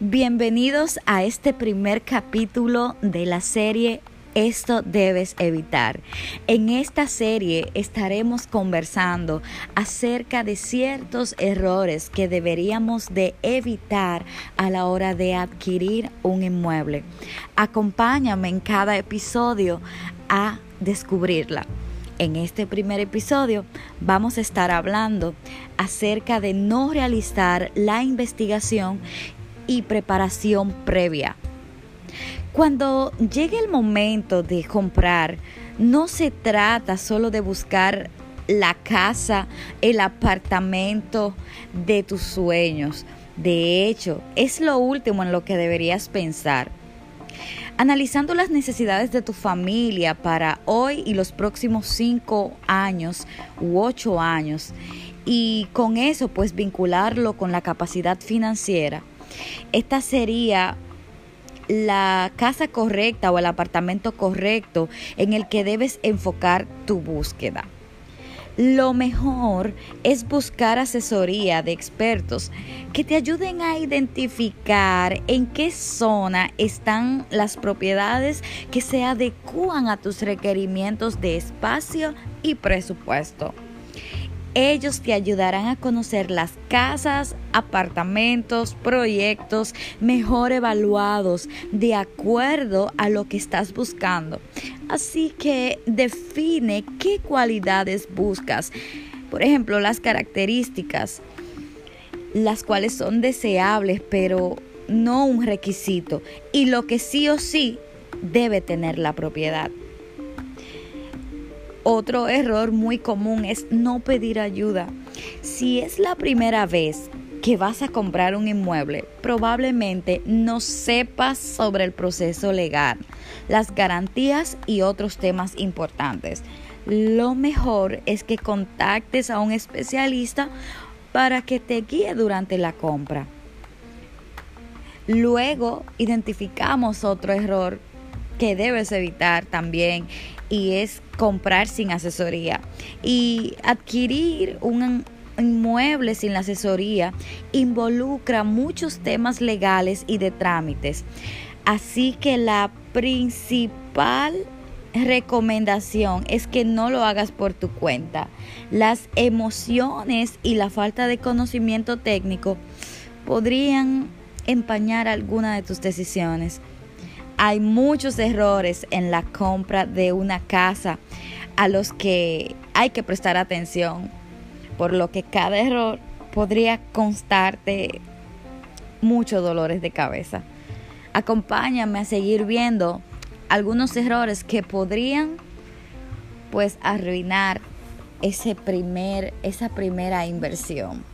Bienvenidos a este primer capítulo de la serie esto debes evitar. En esta serie estaremos conversando acerca de ciertos errores que deberíamos de evitar a la hora de adquirir un inmueble. Acompáñame en cada episodio a descubrirla. En este primer episodio vamos a estar hablando acerca de no realizar la investigación y preparación previa. Cuando llegue el momento de comprar, no se trata solo de buscar la casa, el apartamento de tus sueños. De hecho, es lo último en lo que deberías pensar. Analizando las necesidades de tu familia para hoy y los próximos cinco años u ocho años y con eso pues vincularlo con la capacidad financiera esta sería la casa correcta o el apartamento correcto en el que debes enfocar tu búsqueda. Lo mejor es buscar asesoría de expertos que te ayuden a identificar en qué zona están las propiedades que se adecúan a tus requerimientos de espacio y presupuesto. Ellos te ayudarán a conocer las casas, apartamentos, proyectos mejor evaluados de acuerdo a lo que estás buscando. Así que define qué cualidades buscas. Por ejemplo, las características, las cuales son deseables, pero no un requisito. Y lo que sí o sí debe tener la propiedad. Otro error muy común es no pedir ayuda. Si es la primera vez que vas a comprar un inmueble, probablemente no sepas sobre el proceso legal, las garantías y otros temas importantes. Lo mejor es que contactes a un especialista para que te guíe durante la compra. Luego identificamos otro error que debes evitar también y es comprar sin asesoría y adquirir un inmueble sin la asesoría involucra muchos temas legales y de trámites. Así que la principal recomendación es que no lo hagas por tu cuenta. Las emociones y la falta de conocimiento técnico podrían empañar alguna de tus decisiones. Hay muchos errores en la compra de una casa a los que hay que prestar atención, por lo que cada error podría constarte muchos dolores de cabeza. Acompáñame a seguir viendo algunos errores que podrían pues arruinar ese primer, esa primera inversión.